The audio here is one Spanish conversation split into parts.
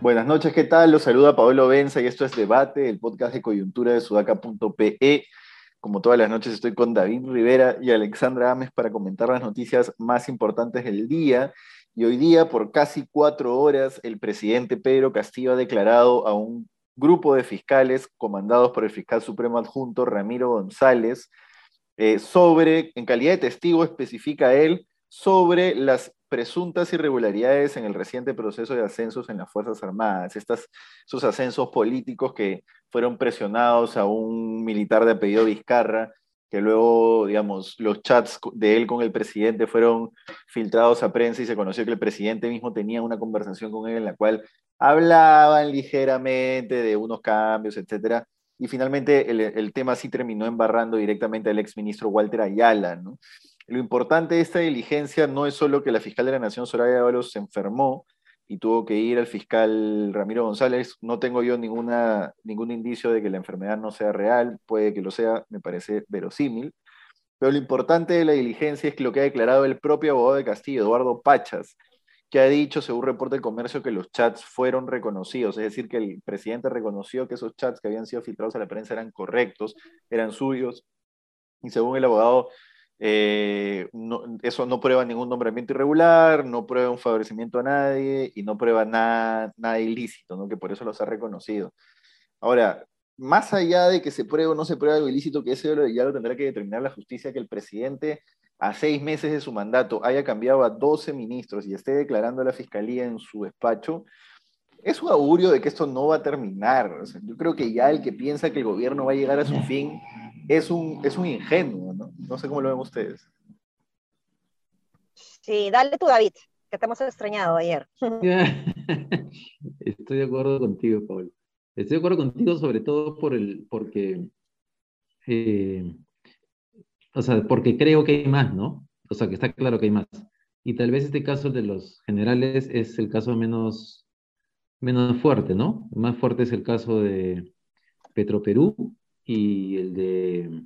Buenas noches, ¿qué tal? Los saluda Pablo Benza y esto es Debate, el podcast de coyuntura de sudaca.pe. Como todas las noches estoy con David Rivera y Alexandra Ames para comentar las noticias más importantes del día. Y hoy día, por casi cuatro horas, el presidente Pedro Castillo ha declarado a un grupo de fiscales comandados por el fiscal supremo adjunto Ramiro González eh, sobre, en calidad de testigo especifica él, sobre las presuntas irregularidades en el reciente proceso de ascensos en las Fuerzas Armadas, estas, esos ascensos políticos que fueron presionados a un militar de apellido Vizcarra, que luego, digamos, los chats de él con el presidente fueron filtrados a prensa y se conoció que el presidente mismo tenía una conversación con él en la cual hablaban ligeramente de unos cambios, etcétera. Y finalmente el, tema sí terminó embarrando directamente al exministro Walter Ayala, ¿no? Lo importante de esta diligencia no es solo que la fiscal de la Nación, Soraya Ábalos, se enfermó y tuvo que ir al fiscal Ramiro González. No tengo yo ninguna, ningún indicio de que la enfermedad no sea real, puede que lo sea, me parece verosímil. Pero lo importante de la diligencia es que lo que ha declarado el propio abogado de Castillo, Eduardo Pachas, que ha dicho, según reporte del comercio, que los chats fueron reconocidos, es decir, que el presidente reconoció que esos chats que habían sido filtrados a la prensa eran correctos, eran suyos, y según el abogado, eh, eso no prueba ningún nombramiento irregular, no prueba un favorecimiento a nadie y no prueba nada, nada ilícito, ¿no? que por eso los ha reconocido. Ahora, más allá de que se pruebe o no se pruebe algo ilícito, que eso ya lo tendrá que determinar la justicia, que el presidente a seis meses de su mandato haya cambiado a 12 ministros y esté declarando a la fiscalía en su despacho, es un augurio de que esto no va a terminar. yo creo que ya el que piensa que el gobierno va a llegar a su fin es un, es un ingenuo, ¿no? No sé cómo lo ven ustedes. Sí, dale tú, David, que te hemos extrañado ayer. Estoy de acuerdo contigo, Paul. Estoy de acuerdo contigo sobre todo por el, porque, eh, o sea, porque creo que hay más, ¿no? O sea, que está claro que hay más. Y tal vez este caso de los generales es el caso menos, menos fuerte, ¿no? Más fuerte es el caso de Petroperú y el de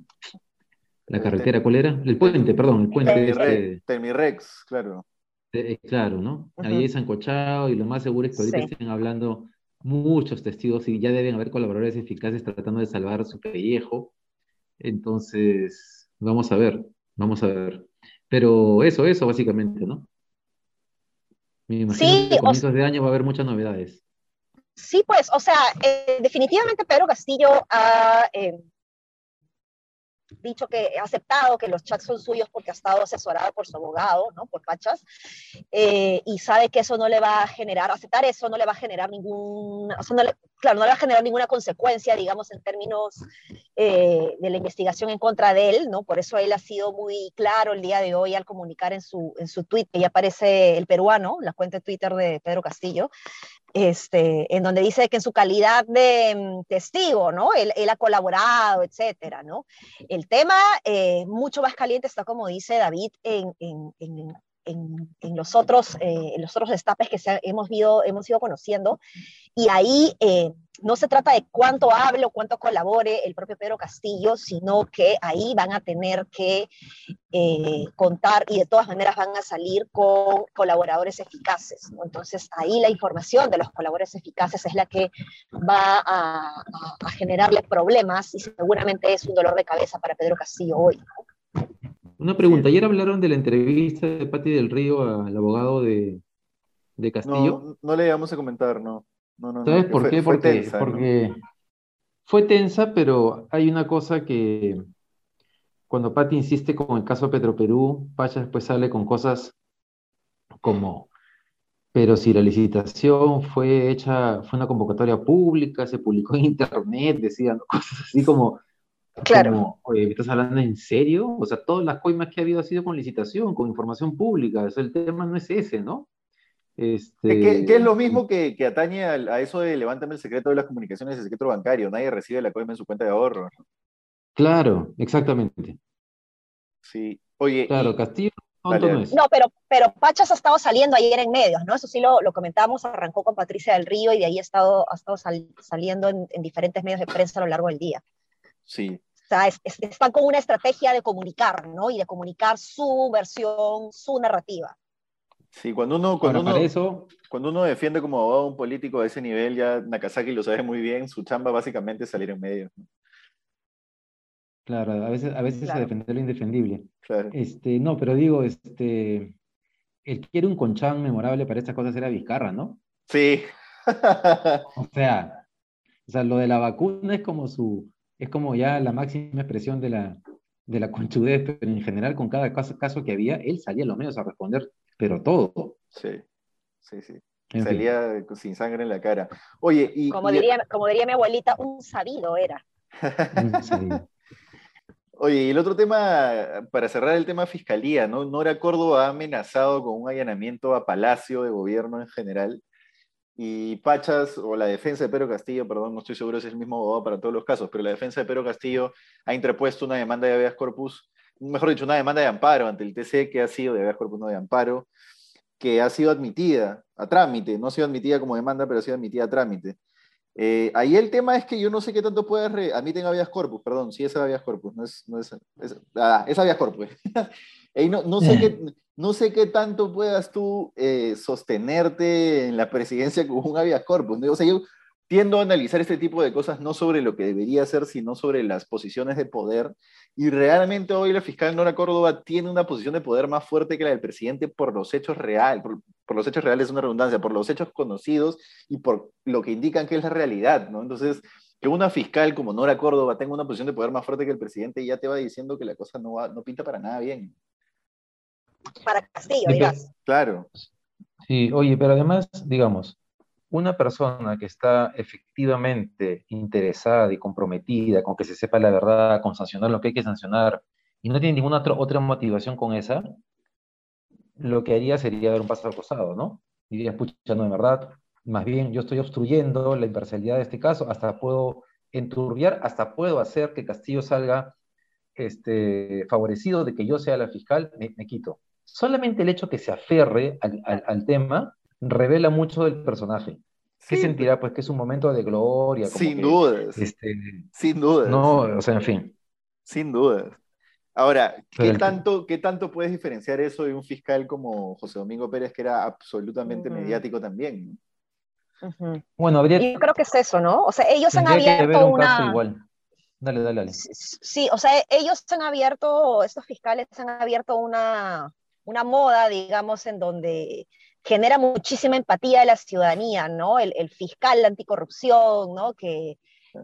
la carretera, ¿cuál era? El puente, perdón, el puente este... Termirex, claro. Eh, claro, ¿no? Ahí es ancochado y lo más seguro es que ahorita estén hablando muchos testigos y ya deben haber colaboradores eficaces tratando de salvar su pellejo. Entonces, vamos a ver, vamos a ver. Pero eso, eso básicamente, ¿no? Me imagino que a comienzos de año va a haber muchas novedades. Sí, pues, o sea, eh, definitivamente Pedro Castillo ha eh, dicho que ha aceptado que los chats son suyos porque ha estado asesorado por su abogado, ¿no? Por Pachas, eh, y sabe que eso no le va a generar, aceptar eso no le va a generar ningún, claro, no le va a generar ninguna consecuencia, digamos, en términos eh, de la investigación en contra de él, ¿no? Por eso él ha sido muy claro el día de hoy al comunicar en su, en su tweet, que ya aparece el peruano, la cuenta de Twitter de Pedro Castillo, este, en donde dice que en su calidad de mm, testigo, ¿no? Él, ha colaborado, etcétera, ¿no? El tema eh, mucho más caliente está, como dice David, en, en, los, otros, eh, los otros destapes que hemos, ido, hemos ido conociendo. Y ahí eh, no se trata de cuánto hable o cuánto colabore el propio Pedro Castillo, sino que ahí van a tener que eh, contar y de todas maneras van a salir con colaboradores eficaces. Entonces ahí la información de los colaboradores eficaces es la que va a, generarle problemas y seguramente es un dolor de cabeza para Pedro Castillo hoy. Una pregunta, ayer hablaron de la entrevista de Patti del Río al abogado de, Castillo. No, no le vamos a comentar, no. ¿Sabes por qué? Porque, fue tensa, pero hay una cosa que cuando Patti insiste con el caso Petroperú, Pacha después sale con cosas como, pero si la licitación fue hecha, fue una convocatoria pública, se publicó en internet, decían cosas así como, Claro. oye, ¿estás hablando en serio? O sea, todas las coimas que ha habido ha sido con licitación, con información pública. O el tema no es ese, ¿no? Este... Que, es lo mismo que, que atañe a, eso de levántame el secreto de las comunicaciones, el secreto bancario. Nadie recibe la coima en su cuenta de ahorro. Claro, exactamente. Sí. Oye. Claro, Castillo No, pero, pero Pachas ha estado saliendo ayer en medios, ¿no? Eso sí lo, lo comentamos, arrancó con Patricia del Río y de ahí ha estado, ha estado saliendo en, diferentes medios de prensa a lo largo del día. Sí. O sea, están con una estrategia de comunicar, ¿no? Y de comunicar su versión, su narrativa. Sí, cuando uno, cuando, uno, eso... cuando uno defiende como abogado a un político a ese nivel, ya Nakazaki lo sabe muy bien, su chamba básicamente es salir en medios. Claro, a veces, a veces defender lo indefendible. Este, no, pero digo, este, el que quiere un conchán memorable para estas cosas era Vizcarra, ¿no? Sí. o sea, o sea, lo de la vacuna es como su, es como ya la máxima expresión de la, de la conchudez, pero en general con cada caso, caso que había, él salía a los medios a responder, pero todo. Sí, sí, sí. salía sin sangre en la cara. Oye, y... Como, Diría, como diría mi abuelita, un sabido era. un sabido. Oye, y el otro tema, para cerrar el tema fiscalía, ¿no? Nora Córdoba ha amenazado con un allanamiento a Palacio de Gobierno en general. Y Pachas, o la defensa de Pedro Castillo, perdón, no estoy seguro si es el mismo abogado para todos los casos, pero la defensa de Pedro Castillo ha interpuesto una demanda de habeas corpus, mejor dicho, una demanda de amparo ante el TC que ha sido de habeas corpus, no de amparo, que ha sido admitida a trámite, no ha sido admitida como demanda, pero ha sido admitida a trámite. Eh, ahí el tema es que yo no sé qué tanto puedes, re... admiten habeas corpus, perdón, sí es habeas corpus, no es, no es, es, ah, es habeas corpus. no, no, sé qué, no sé qué tanto puedas tú eh, sostenerte en la presidencia con un habeas corpus. O sea, yo tiendo a analizar este tipo de cosas no sobre lo que debería ser, sino sobre las posiciones de poder. Y realmente hoy la fiscal Nora Córdoba tiene una posición de poder más fuerte que la del presidente por los hechos reales, por, los hechos reales es una redundancia, por los hechos conocidos y por lo que indican que es la realidad, ¿no? Entonces, que una fiscal como Nora Córdoba tenga una posición de poder más fuerte que el presidente ya te va diciendo que la cosa no, va, no pinta para nada bien. Para Castillo, dirás. Claro. Sí, oye, pero además, digamos, una persona que está efectivamente interesada y comprometida con que se sepa la verdad, con sancionar lo que hay que sancionar, y no tiene ninguna otra, motivación con esa, lo que haría sería dar un paso al costado, ¿no? Diría, pucha, no, de verdad, más bien yo estoy obstruyendo la imparcialidad de este caso, hasta puedo enturbiar, hasta puedo hacer que Castillo salga este, favorecido de que yo sea la fiscal, me, quito. Solamente el hecho que se aferre al tema revela mucho del personaje. ¿Qué sentirá? Pues que es un momento de gloria. sin dudas. Este, sin dudas. No, o sea, en fin. Sin dudas. Ahora, ¿qué tanto, ¿qué tanto puedes diferenciar eso de un fiscal como José Domingo Pérez, que era absolutamente mediático también? Bueno, habría... Yo creo que es eso, ¿no? O sea, ellos han abierto una... igual. Dale, dale, dale. Sí, o sea, ellos han abierto, estos fiscales han abierto una, una moda, digamos, en donde genera muchísima empatía de la ciudadanía, ¿no? El, el fiscal anticorrupción, ¿no? Que,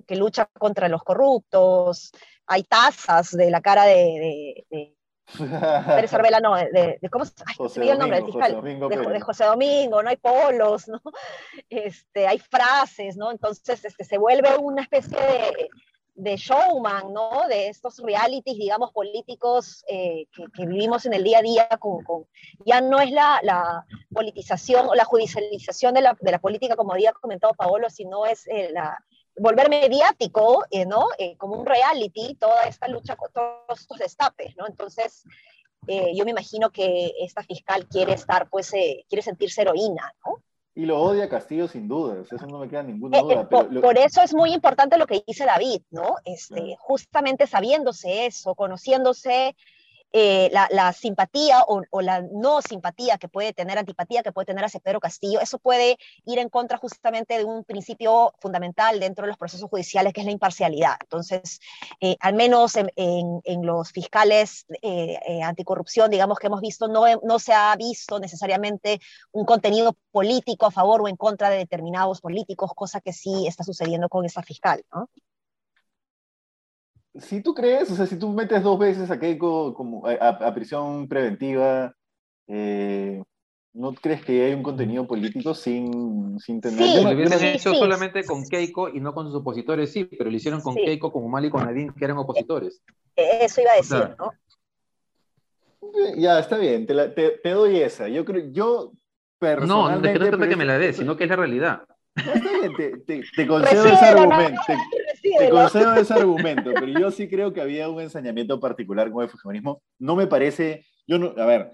que, lucha contra los corruptos. Hay tazas de la cara de, de, Pérez Arbela, no, de, ¿cómo se llama el nombre del fiscal? de, José Domingo, no hay polos, ¿no? Este, hay frases, ¿no? Entonces este, se vuelve una especie de, de showman, ¿no? De estos realities, digamos, políticos eh, que, vivimos en el día a día, con, ya no es la, la, politización o la judicialización de la, de la, política, como había comentado Paolo, sino es eh, la, volver mediático, eh, ¿no? como un reality, toda esta lucha con todos estos destapes, ¿no? Entonces, yo me imagino que esta fiscal quiere estar, pues, quiere sentirse heroína, ¿no? Y lo odia Castillo sin duda, eso no me queda ninguna eh, duda. Eh, por, eso es muy importante lo que dice David, ¿no? Este, Justamente sabiéndose eso, conociéndose eh, la, simpatía o, la no simpatía que puede tener, antipatía que puede tener hacia Pedro Castillo, eso puede ir en contra justamente de un principio fundamental dentro de los procesos judiciales, que es la imparcialidad. Entonces, eh, al menos en, los fiscales eh, anticorrupción, digamos que hemos visto, no, no se ha visto necesariamente un contenido político a favor o en contra de determinados políticos, cosa que sí está sucediendo con esta fiscal. Si tú crees, o sea, si tú metes dos veces a Keiko como a, prisión preventiva, eh, ¿no crees que hay un contenido político sin, sin tener... Sí, lo hubiesen hecho solamente con Keiko y no con sus opositores, sí, pero lo hicieron con Keiko, con Mal y con Nadine, que eran opositores. Eso iba a decir, ¿no? Ya, está bien, te, te, doy esa. Yo creo, yo personalmente... No, no es que que me la des, sino que es la realidad. No, está bien, te, te, te concedo ese argumento. Te, concedo ese argumento, pero yo sí creo que había un ensañamiento particular con el fujimorismo. No me parece, yo no, a ver,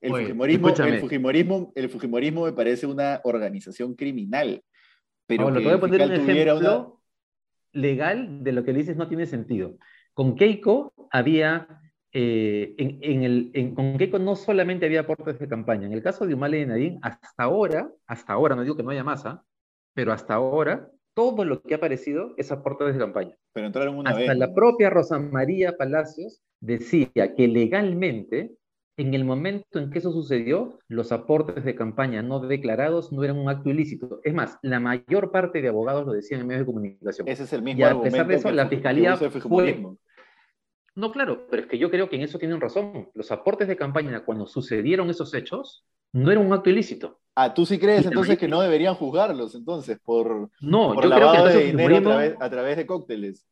el, Fujimorismo, el, Fujimorismo, el Fujimorismo me parece una organización criminal. Pero que te voy a poner un ejemplo legal de lo que dices no tiene sentido. Con Keiko había, eh, en, el, con Keiko no solamente había aportes de campaña, en el caso de Humala y Nadine, hasta ahora, hasta ahora, no digo que no haya masa, pero hasta ahora todo lo que ha aparecido es aportes de campaña. Pero entraron una Hasta la propia Rosa María Palacios decía que legalmente, en el momento en que eso sucedió, los aportes de campaña no declarados no eran un acto ilícito. Es más, la mayor parte de abogados lo decían en medios de comunicación. Ese es el mismo y a pesar de eso, la fiscalía fue... No, claro, pero es que yo creo que en eso tienen razón. Los aportes de campaña, cuando sucedieron esos hechos, no era un acto ilícito. Ah, ¿tú sí crees entonces que no deberían juzgarlos entonces por, no, por lavado de dinero a través, de cócteles?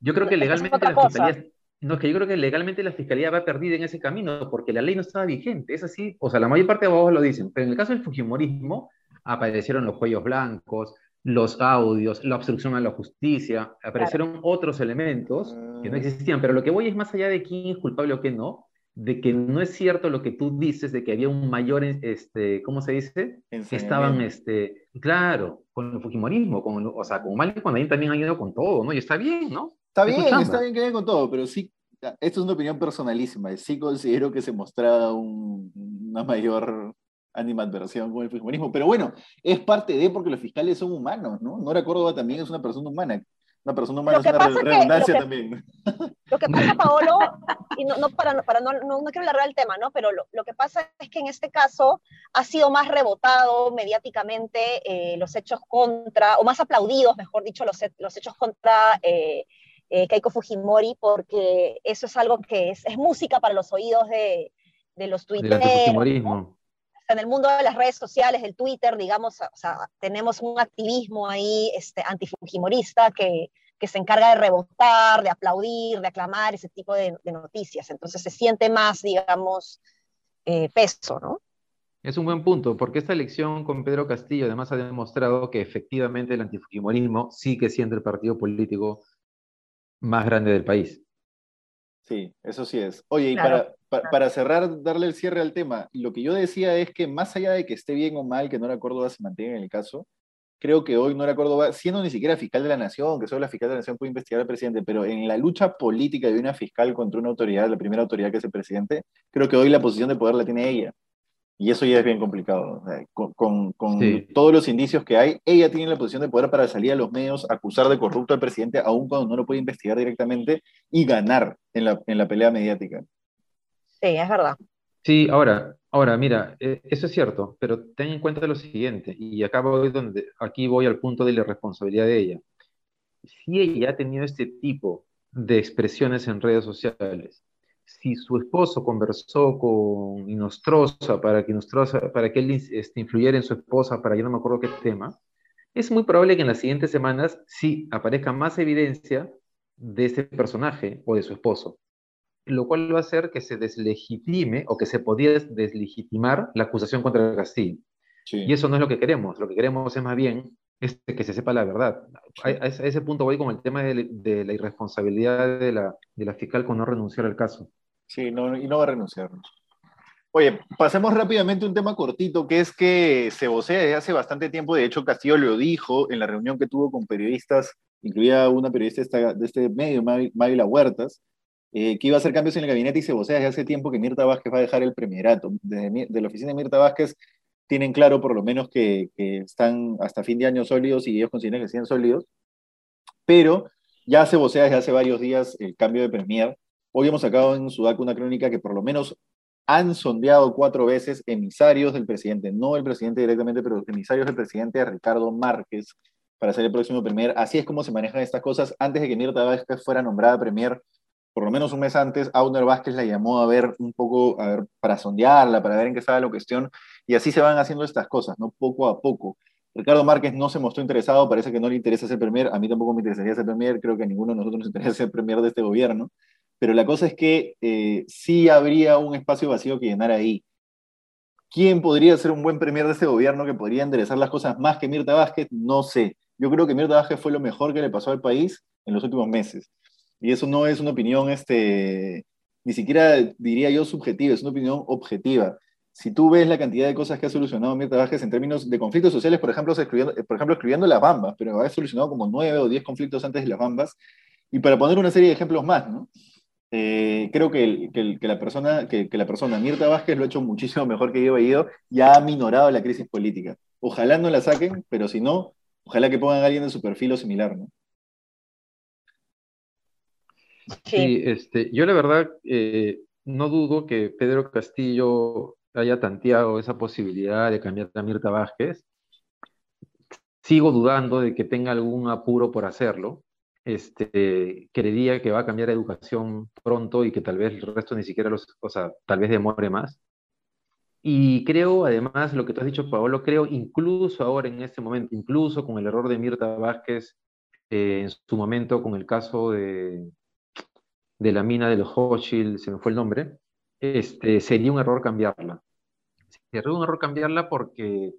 Yo creo que legalmente la fiscalía... No, es que yo creo que legalmente la fiscalía va perdida en ese camino porque la ley no estaba vigente. Es así, o sea, la mayor parte de abogados lo dicen, pero en el caso del Fujimorismo aparecieron los cuellos blancos, los audios, la obstrucción a la justicia, aparecieron otros elementos que no ah. existían, pero lo que voy es más allá de quién es culpable o quién no, de que no es cierto lo que tú dices, de que había un mayor, este, ¿cómo se dice? Estaban, este, claro, con el Fujimorismo, con, o sea, con Mal y con también han ido con todo, ¿no? Y está bien, ¿no? Está bien, está bien que vayan con todo, pero sí, esto es una opinión personalísima, sí considero que se mostraba una mayor animadversión con el fujimorismo, pero bueno, es parte de porque los fiscales son humanos, ¿no? Nora Córdoba también es una persona humana, una persona humana es una redundancia también. Lo que pasa, Paolo, y no, no para, para no, no, quiero alargar el tema, ¿no? Pero lo, lo, que pasa es que en este caso ha sido más rebotado mediáticamente eh, los hechos contra, o más aplaudidos, mejor dicho, los, los hechos contra eh, eh, Keiko Fujimori, porque eso es algo que es, es música para los oídos de, de los tuiteros. En el mundo de las redes sociales, del Twitter, digamos, o sea, tenemos un activismo ahí este, antifujimorista que, que se encarga de rebotar, de aplaudir, de aclamar ese tipo de, noticias. Entonces se siente más, digamos, eh, peso, ¿no? Es un buen punto, porque esta elección con Pedro Castillo además ha demostrado que efectivamente el antifujimorismo sigue siendo el partido político más grande del país. Sí, eso sí es. Oye, y para, para, cerrar, darle el cierre al tema, lo que yo decía es que más allá de que esté bien o mal que Nora Córdoba se mantenga en el caso, creo que hoy Nora Córdoba, siendo ni siquiera fiscal de la nación, que solo la fiscal de la nación puede investigar al presidente, pero en la lucha política de una fiscal contra una autoridad, la primera autoridad que es el presidente, creo que hoy la posición de poder la tiene ella. Y eso ya es bien complicado. con, todos los indicios que hay, ella tiene la posición de poder para salir a los medios, acusar de corrupto al presidente, aun cuando no lo puede investigar directamente, y ganar en la, en la pelea mediática. Sí, es verdad. Sí, ahora, ahora, mira, eh, eso es cierto, pero ten en cuenta lo siguiente, y acá voy donde, aquí voy al punto de la responsabilidad de ella. Si ella ha tenido este tipo de expresiones en redes sociales, si su esposo conversó con Inostrosa para que, para que él este, influyera en su esposa, para yo no me acuerdo qué tema, es muy probable que en las siguientes semanas sí aparezca más evidencia de ese personaje o de su esposo lo cual va a hacer que se deslegitime o que se podía deslegitimar la acusación contra Castillo. Y eso no es lo que queremos, lo que queremos es más bien que se sepa la verdad. A, ese punto voy con el tema de, la irresponsabilidad de la, de la, fiscal con no renunciar al caso. Sí, no, y no va a renunciar. Oye, pasemos rápidamente a un tema cortito, que es que se vocea desde hace bastante tiempo, de hecho Castillo lo dijo en la reunión que tuvo con periodistas, incluida una periodista de este medio, Mávila Huertas, eh, que iba a hacer cambios en el gabinete y se vocea desde hace tiempo que Mirta Vázquez va a dejar el premierato. Desde de la oficina de Mirta Vázquez tienen claro por lo menos que, están hasta fin de año sólidos y ellos consideran que siguen sólidos, pero ya se vocea desde hace varios días el cambio de premier. Hoy hemos sacado en Sudaca una crónica que por lo menos han sondeado cuatro veces emisarios del presidente, no el presidente directamente, pero emisarios del presidente Ricardo Márquez para ser el próximo premier. Así es como se manejan estas cosas. Antes de que Mirta Vázquez fuera nombrada premier, por lo menos un mes antes, Auner Vázquez la llamó a ver un poco, a ver, para sondearla, para ver en qué estaba la cuestión, y así se van haciendo estas cosas, ¿no? Poco a poco. Ricardo Márquez no se mostró interesado, parece que no le interesa ser premier, a mí tampoco me interesaría ser premier, creo que a ninguno de nosotros nos interesa ser premier de este gobierno, pero la cosa es que eh, sí habría un espacio vacío que llenar ahí. ¿Quién podría ser un buen premier de este gobierno que podría enderezar las cosas más que Mirta Vázquez? No sé. Yo creo que Mirta Vázquez fue lo mejor que le pasó al país en los últimos meses. Y eso no es una opinión, este, ni siquiera diría yo subjetiva, es una opinión objetiva. si tú ves la cantidad de cosas que ha solucionado Mirta Vázquez en términos de conflictos sociales, por ejemplo, escribiendo, por ejemplo, escribiendo las bambas, pero ha solucionado como nueve o diez conflictos antes de las bambas, y para poner una serie de ejemplos más, ¿no? Eh, creo que, la persona, que, la persona Mirta Vázquez lo ha hecho muchísimo mejor que yo Ido y ha minorado la crisis política. Ojalá no la saquen, pero si no, ojalá que pongan a alguien de su perfil o similar, ¿no? Sí, este, yo la verdad eh, no dudo que Pedro Castillo haya tanteado esa posibilidad de cambiar a Mirta Vázquez. Sigo dudando de que tenga algún apuro por hacerlo. Este, creería que va a cambiar educación pronto y que tal vez el resto ni siquiera los, o sea, tal vez demore más. Y creo, además, lo que tú has dicho, Paolo, creo incluso ahora en este momento, incluso con el error de Mirta Vázquez eh, en su momento con el caso de, de la mina de los Hochschild, se me fue el nombre, este, sería un error cambiarla. Sería un error cambiarla porque,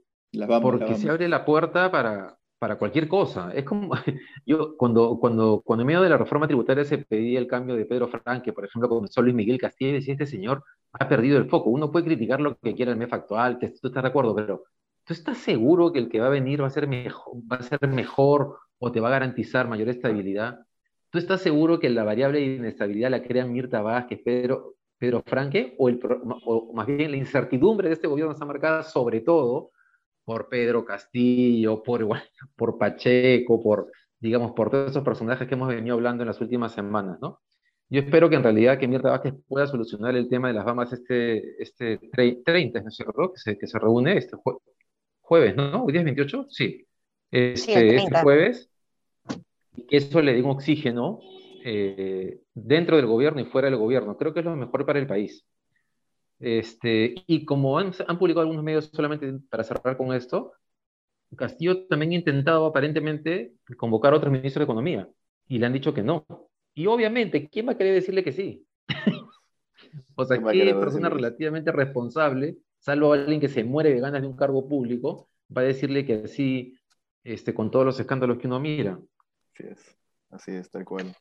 porque se abre la puerta para, para cualquier cosa. Es como, yo cuando, cuando, cuando en medio de la reforma tributaria se pedía el cambio de Pedro Franque, por ejemplo, comenzó Luis Miguel Castillo, decía, este señor ha perdido el foco. Uno puede criticar lo que quiera el MEF actual, que tú estás de acuerdo, pero ¿tú estás seguro que el que va a venir va a ser mejor, va a ser mejor o te va a garantizar mayor estabilidad? ¿Tú estás seguro que la variable de inestabilidad la crean Mirta Vázquez, Pedro, Pedro Franque, o, el, o más bien la incertidumbre de este gobierno está marcada sobre todo por Pedro Castillo, por, por Pacheco, por, digamos, por todos esos personajes que hemos venido hablando en las últimas semanas, ¿no? Yo espero que en realidad que Mirta Vázquez pueda solucionar el tema de las Bahamas este, este 30, ¿no es cierto? Que se, que se reúne este jueves, ¿no? ¿Hoy día es 28? Sí. Este, este jueves. Y que eso le dé un oxígeno eh, dentro del gobierno y fuera del gobierno. Creo que es lo mejor para el país. Este, y como han, han, publicado algunos medios solamente para cerrar con esto, Castillo también ha intentado aparentemente convocar a otros ministros de Economía y le han dicho que no. Y obviamente, ¿quién va a querer decirle que sí? o sea, ¿qué persona relativamente responsable, salvo alguien que se muere de ganas de un cargo público, va a decirle que sí este, con todos los escándalos que uno mira? Así es, así es, tal cual.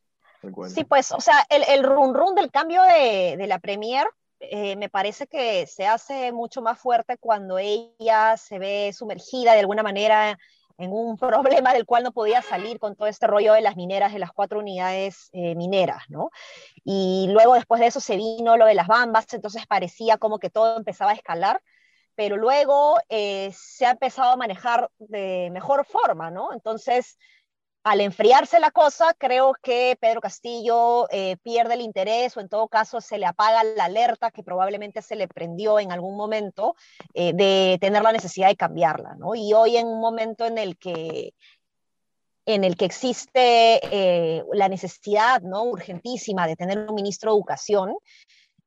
Sí, pues, o sea, el, el run run del cambio de, de la Premier eh, me parece que se hace mucho más fuerte cuando ella se ve sumergida de alguna manera en un problema del cual no podía salir con todo este rollo de las mineras, de las cuatro unidades eh, mineras, ¿no? Y luego después de eso se vino lo de las bambas, entonces parecía como que todo empezaba a escalar, pero luego eh, se ha empezado a manejar de mejor forma, ¿no? Entonces, al enfriarse la cosa, creo que Pedro Castillo eh, pierde el interés o en todo caso se le apaga la alerta que probablemente se le prendió en algún momento eh, de tener la necesidad de cambiarla, ¿no? Y hoy en un momento en el que en el que existe eh, la necesidad ¿no? urgentísima de tener un ministro de educación,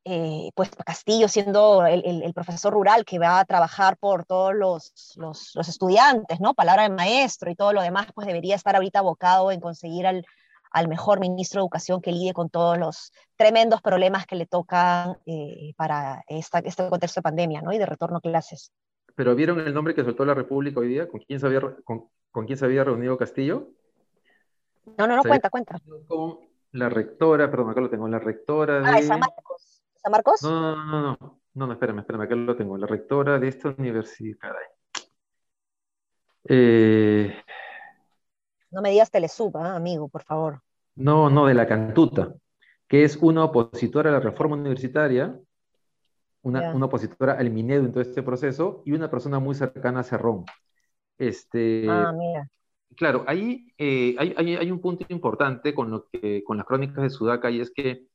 eh, pues Castillo siendo el, profesor rural que va a trabajar por todos los, los, estudiantes, ¿no? Palabra de maestro y todo lo demás, pues debería estar ahorita abocado en conseguir al, al mejor ministro de Educación que lidie con todos los tremendos problemas que le tocan eh, para esta, este contexto de pandemia, ¿no? Y de retorno a clases. ¿Pero vieron el nombre que soltó la República hoy día? ¿Con quién se había, con, con quién se había reunido Castillo? No, no, no, cuenta, cuenta. Con la rectora, perdón, acá lo tengo, la rectora ah, de... Ah, ¿San Marcos? No, no, no, no, no, no, espérame, espérame, acá lo tengo. La rectora de esta universidad. Eh, no me digas Telesub, ¿eh, amigo, por favor. No, no, de la Cantuta, que es una opositora a la reforma universitaria, una, una opositora al Minedo en todo este proceso y una persona muy cercana a Cerrón. Este, ah, mira. Claro, ahí eh, hay, hay, hay, un punto importante con, lo que, con las crónicas de Sudaca y es que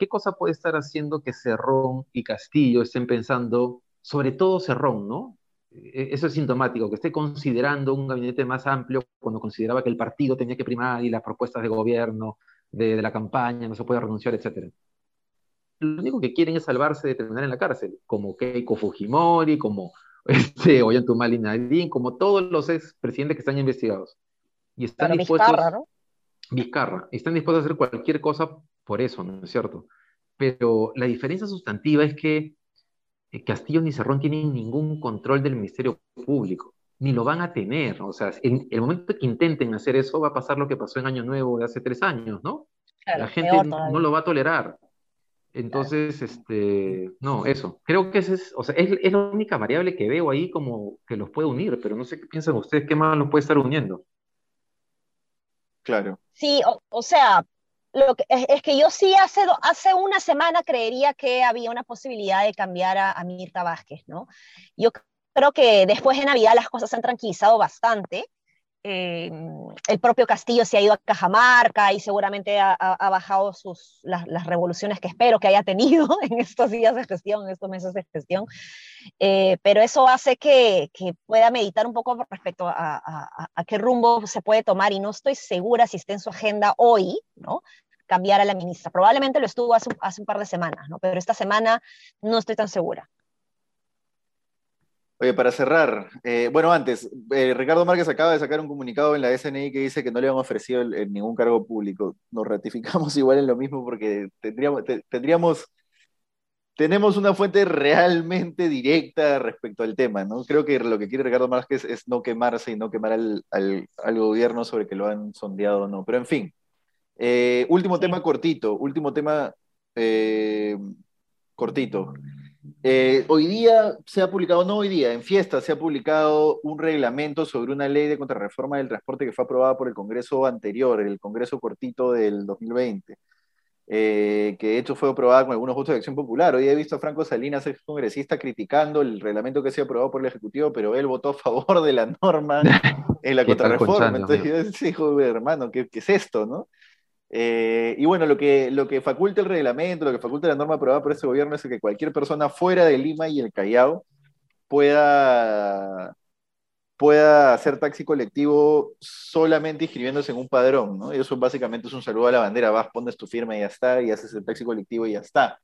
¿qué cosa puede estar haciendo que Cerrón y Castillo estén pensando, sobre todo Cerrón, ¿no? E-, eso es sintomático, que esté considerando un gabinete más amplio cuando consideraba que el partido tenía que primar y las propuestas de gobierno, de, la campaña, no se puede renunciar, etc. Lo único que quieren es salvarse de terminar en la cárcel, como Keiko Fujimori, como este, Ollantumal Nadine, como todos los ex presidentes que están investigados. Y están dispuestos... Vizcarra, ¿no? Vizcarra. Están dispuestos a hacer cualquier cosa por eso, ¿no es cierto? Pero la diferencia sustantiva es que eh, Castillo ni Cerrón tienen ningún control del Ministerio Público, ni lo van a tener. O sea, en el momento que intenten hacer eso, va a pasar lo que pasó en Año Nuevo de hace tres años, ¿no? la gente no, lo va a tolerar. Entonces, este, no, eso. Creo que ese es, o sea, es, es, la única variable que veo ahí como que los puede unir, pero no sé qué piensan ustedes, qué más los puede estar uniendo. Claro. Sí, o, o sea, lo que, es, que yo sí hace, hace una semana creería que había una posibilidad de cambiar a, a Mirta Vázquez, ¿no? Yo creo que después de Navidad las cosas se han tranquilizado bastante eh, el propio Castillo se ha ido a Cajamarca y seguramente ha, ha, bajado sus, las, las, revoluciones que espero que haya tenido en estos días de gestión, en estos meses de gestión. Eh, pero eso hace que, que, pueda meditar un poco respecto a, a, a, qué rumbo se puede tomar y no estoy segura si está en su agenda hoy, ¿no? cambiar a la ministra. Probablemente lo estuvo hace, hace un par de semanas, ¿no? pero esta semana no estoy tan segura. Oye, para cerrar, eh, bueno, antes, eh, Ricardo Márquez acaba de sacar un comunicado en la SNI que dice que no le han ofrecido el, el, ningún cargo público. Nos ratificamos igual en lo mismo porque tendríamos, te, tendríamos, tenemos una fuente realmente directa respecto al tema, ¿no? Creo que lo que quiere Ricardo Márquez es no quemarse y no quemar al, al, al gobierno sobre que lo han sondeado o no. Pero en fin, eh, último tema cortito, último tema cortito. Eh, hoy día se ha publicado, no hoy día, en fiesta se ha publicado un reglamento sobre una ley de contrarreforma del transporte que fue aprobada por el Congreso anterior, el Congreso cortito del 2020, eh, que de hecho fue aprobada con algunos votos de acción popular. Hoy he visto a Franco Salinas, ex congresista, criticando el reglamento que se ha aprobado por el Ejecutivo, pero él votó a favor de la norma en la contrarreforma. Entonces yo decía, hermano, ¿qué, ¿qué es esto, no? Eh, y bueno, lo que, lo que faculta el reglamento, lo que faculta la norma aprobada por este gobierno es que cualquier persona fuera de Lima y el Callao pueda, pueda hacer taxi colectivo solamente inscribiéndose en un padrón, ¿no? Y eso básicamente es un saludo a la bandera, vas, pones tu firma y ya está, y haces el taxi colectivo y ya está.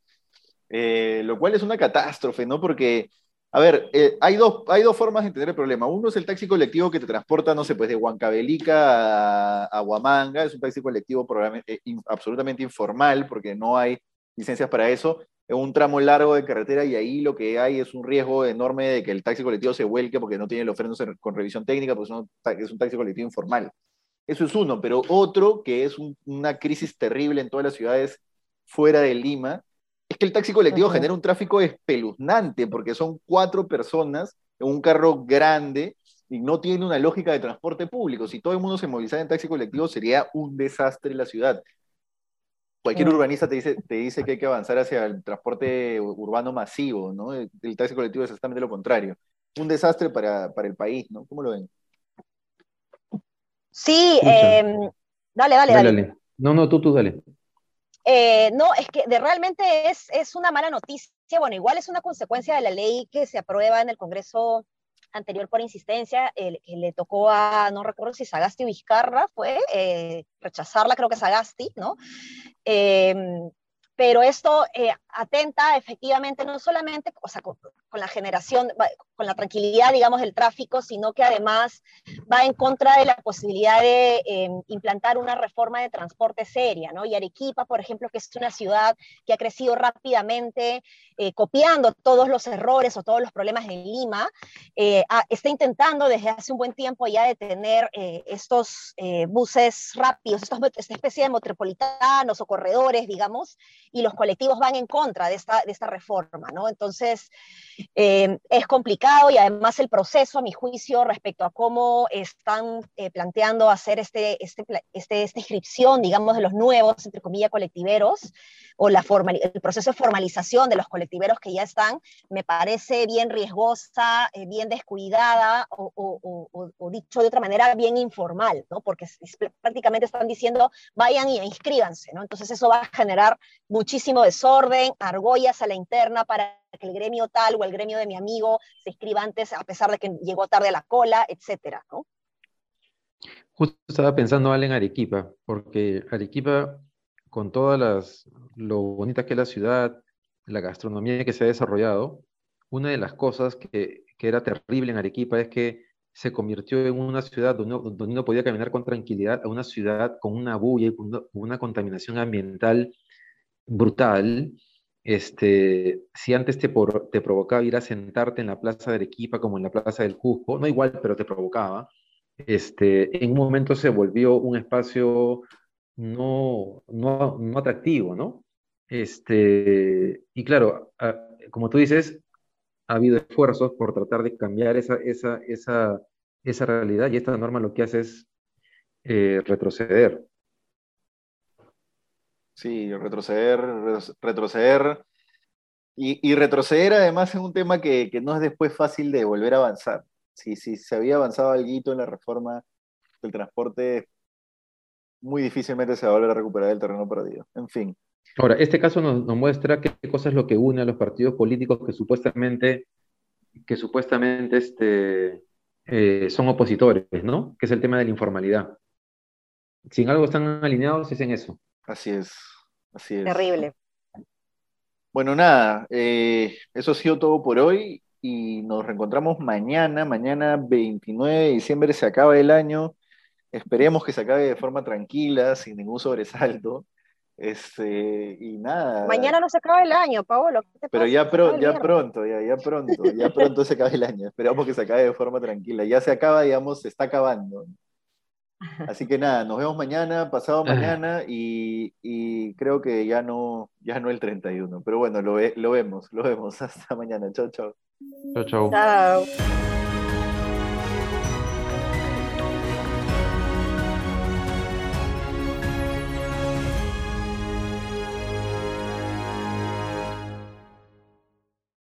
Eh, lo cual es una catástrofe, ¿no? Porque a ver, eh, hay, dos, hay dos formas de entender el problema. Uno es el taxi colectivo que te transporta, no sé, pues de Huancavelica a, a Huamanga. Es un taxi colectivo eh, in, absolutamente informal porque no hay licencias para eso. Es un tramo largo de carretera y ahí lo que hay es un riesgo enorme de que el taxi colectivo se vuelque porque no tiene los frenos con revisión técnica, pues es un taxi colectivo informal. Eso es uno, pero otro que es un, una crisis terrible en todas las ciudades fuera de Lima, es que el taxi colectivo genera un tráfico espeluznante, porque son cuatro personas en un carro grande y no tiene una lógica de transporte público. Si todo el mundo se movilizara en taxi colectivo, sería un desastre en la ciudad. Cualquier -huh. urbanista te dice, te dice que hay que avanzar hacia el transporte urbano masivo, ¿no? El, el taxi colectivo es exactamente lo contrario. Un desastre para, para el país, ¿no? ¿Cómo lo ven? Sí, eh, dale, dale, dale, dale. No, no, tú, tú, dale. Eh, no, es que realmente es, es una mala noticia. Bueno, igual es una consecuencia de la ley que se aprueba en el Congreso anterior por insistencia, el, que le tocó a, no recuerdo si Sagasti o Vizcarra fue, eh, rechazarla, creo que Sagasti, ¿no? Eh, pero esto eh, atenta efectivamente no solamente con, la generación, con la tranquilidad, digamos, del tráfico, sino que además va en contra de la posibilidad de eh, implantar una reforma de transporte seria, ¿no? Y Arequipa, por ejemplo, que es una ciudad que ha crecido rápidamente, eh, copiando todos los errores o todos los problemas de Lima, eh, a, está intentando desde hace un buen tiempo ya de tener eh, estos buses rápidos, estos, esta especie de metropolitanos o corredores, digamos, y los colectivos van en contra de esta, de esta reforma, ¿no? Entonces, eh, es complicado y además el proceso, a mi juicio, respecto a cómo están eh, planteando hacer este, este, este, esta inscripción, digamos, de los nuevos, entre comillas, colectiveros, o la formal, el proceso de formalización de los colectiveros que ya están, me parece bien riesgosa, eh, bien descuidada, o, o, dicho de otra manera, bien informal, ¿no? Porque prácticamente están diciendo, vayan y inscríbanse, ¿no? Entonces eso va a generar muchísimo desorden, argollas a la interna para que el gremio tal o el gremio de mi amigo se inscriba antes a pesar de que llegó tarde a la cola, etcétera, ¿no? Justo estaba pensando Ale en Arequipa, porque Arequipa, con todas las, lo bonita que es la ciudad, la gastronomía que se ha desarrollado, una de las cosas que, que era terrible en Arequipa es que se convirtió en una ciudad donde uno, donde uno podía caminar con tranquilidad a una ciudad con una bulla y una contaminación ambiental brutal, este, si antes te, te, provocaba ir a sentarte en la plaza de Arequipa como en la plaza del Cusco, no igual, pero te provocaba, este, en un momento se volvió un espacio no, no, no atractivo, ¿no? Este, y claro, como tú dices, ha habido esfuerzos por tratar de cambiar esa, esa, esa, esa realidad y esta norma lo que hace es eh, retroceder. Sí, retroceder, retroceder y, retroceder además en un tema que, no es después fácil de volver a avanzar. Si, se había avanzado algo en la reforma del transporte, muy difícilmente se va a volver a recuperar el terreno perdido. En fin. Ahora, este caso nos, muestra qué cosa es lo que une a los partidos políticos que supuestamente, que supuestamente este, eh, son opositores, ¿no? Que es el tema de la informalidad. Si en algo están alineados es en eso. Así es, así es. Terrible. Bueno, nada, eh, eso ha sido todo por hoy y nos reencontramos mañana. Mañana 29 de diciembre se acaba el año. Esperemos que se acabe de forma tranquila, sin ningún sobresalto. Este, y nada. Mañana no se acaba el año, Paolo. Pero ya, ya pronto, ya, ya pronto, ya pronto se acaba el año. Esperamos que se acabe de forma tranquila. Ya se acaba, digamos, se está acabando. Así que nada, nos vemos mañana, pasado mañana y, creo que ya no, ya no el 31. Pero bueno, lo, lo vemos, lo vemos. Hasta mañana. Chao, chao. Chao, chao. Chao.